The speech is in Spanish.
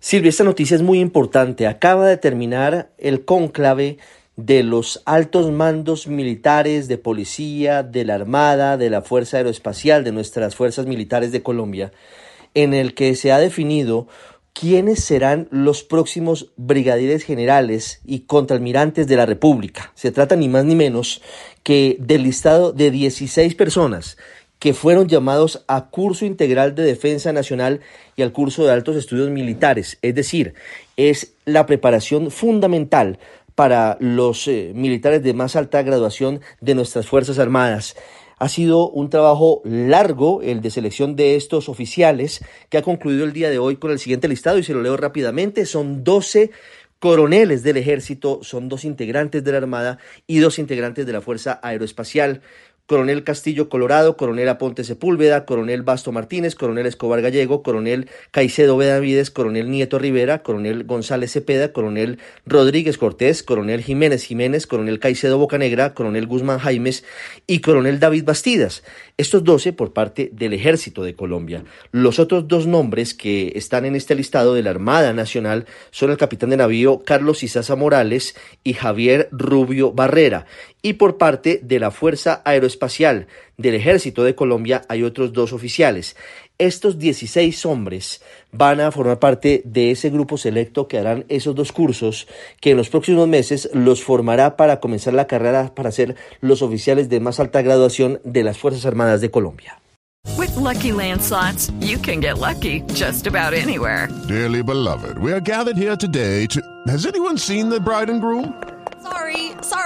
Silvia, esta noticia es muy importante. Acaba de terminar el cónclave de los altos mandos militares de policía, de la Armada, de la Fuerza Aeroespacial, de nuestras fuerzas militares de Colombia, en el que se ha definido quiénes serán los próximos brigadieres generales y contraalmirantes de la República. Se trata ni más ni menos que del listado de 16 personas que fueron llamados a curso integral de defensa nacional y al curso de altos estudios militares. Es decir, es la preparación fundamental para los eh, militares de más alta graduación de nuestras Fuerzas Armadas. Ha sido un trabajo largo el de selección de estos oficiales que ha concluido el día de hoy con el siguiente listado y se lo leo rápidamente. Son 12 coroneles del ejército, son dos integrantes de la Armada y dos integrantes de la Fuerza Aeroespacial. Coronel Castillo Colorado, Coronel Aponte Sepúlveda, Coronel Basto Martínez, Coronel Escobar Gallego, Coronel Caicedo Benavides, Coronel Nieto Rivera, Coronel González Cepeda, Coronel Rodríguez Cortés, Coronel Jiménez Jiménez, Coronel Caicedo Bocanegra, Coronel Guzmán Jaimes y Coronel David Bastidas. Estos 12 por parte del Ejército de Colombia. Los otros dos nombres que están en este listado de la Armada Nacional son el capitán de navío Carlos Isaza Morales y Javier Rubio Barrera. Y por parte de la Fuerza Aeroespacial del Ejército de Colombia hay otros dos oficiales. Estos 16 hombres van a formar parte de ese grupo selecto que harán esos dos cursos que en los próximos meses los formará para comenzar la carrera para ser los oficiales de más alta graduación de las Fuerzas Armadas de Colombia. With lucky landslots, you can get lucky just about anywhere. Dearly beloved, we are gathered here today to. Has anyone seen the bride and groom?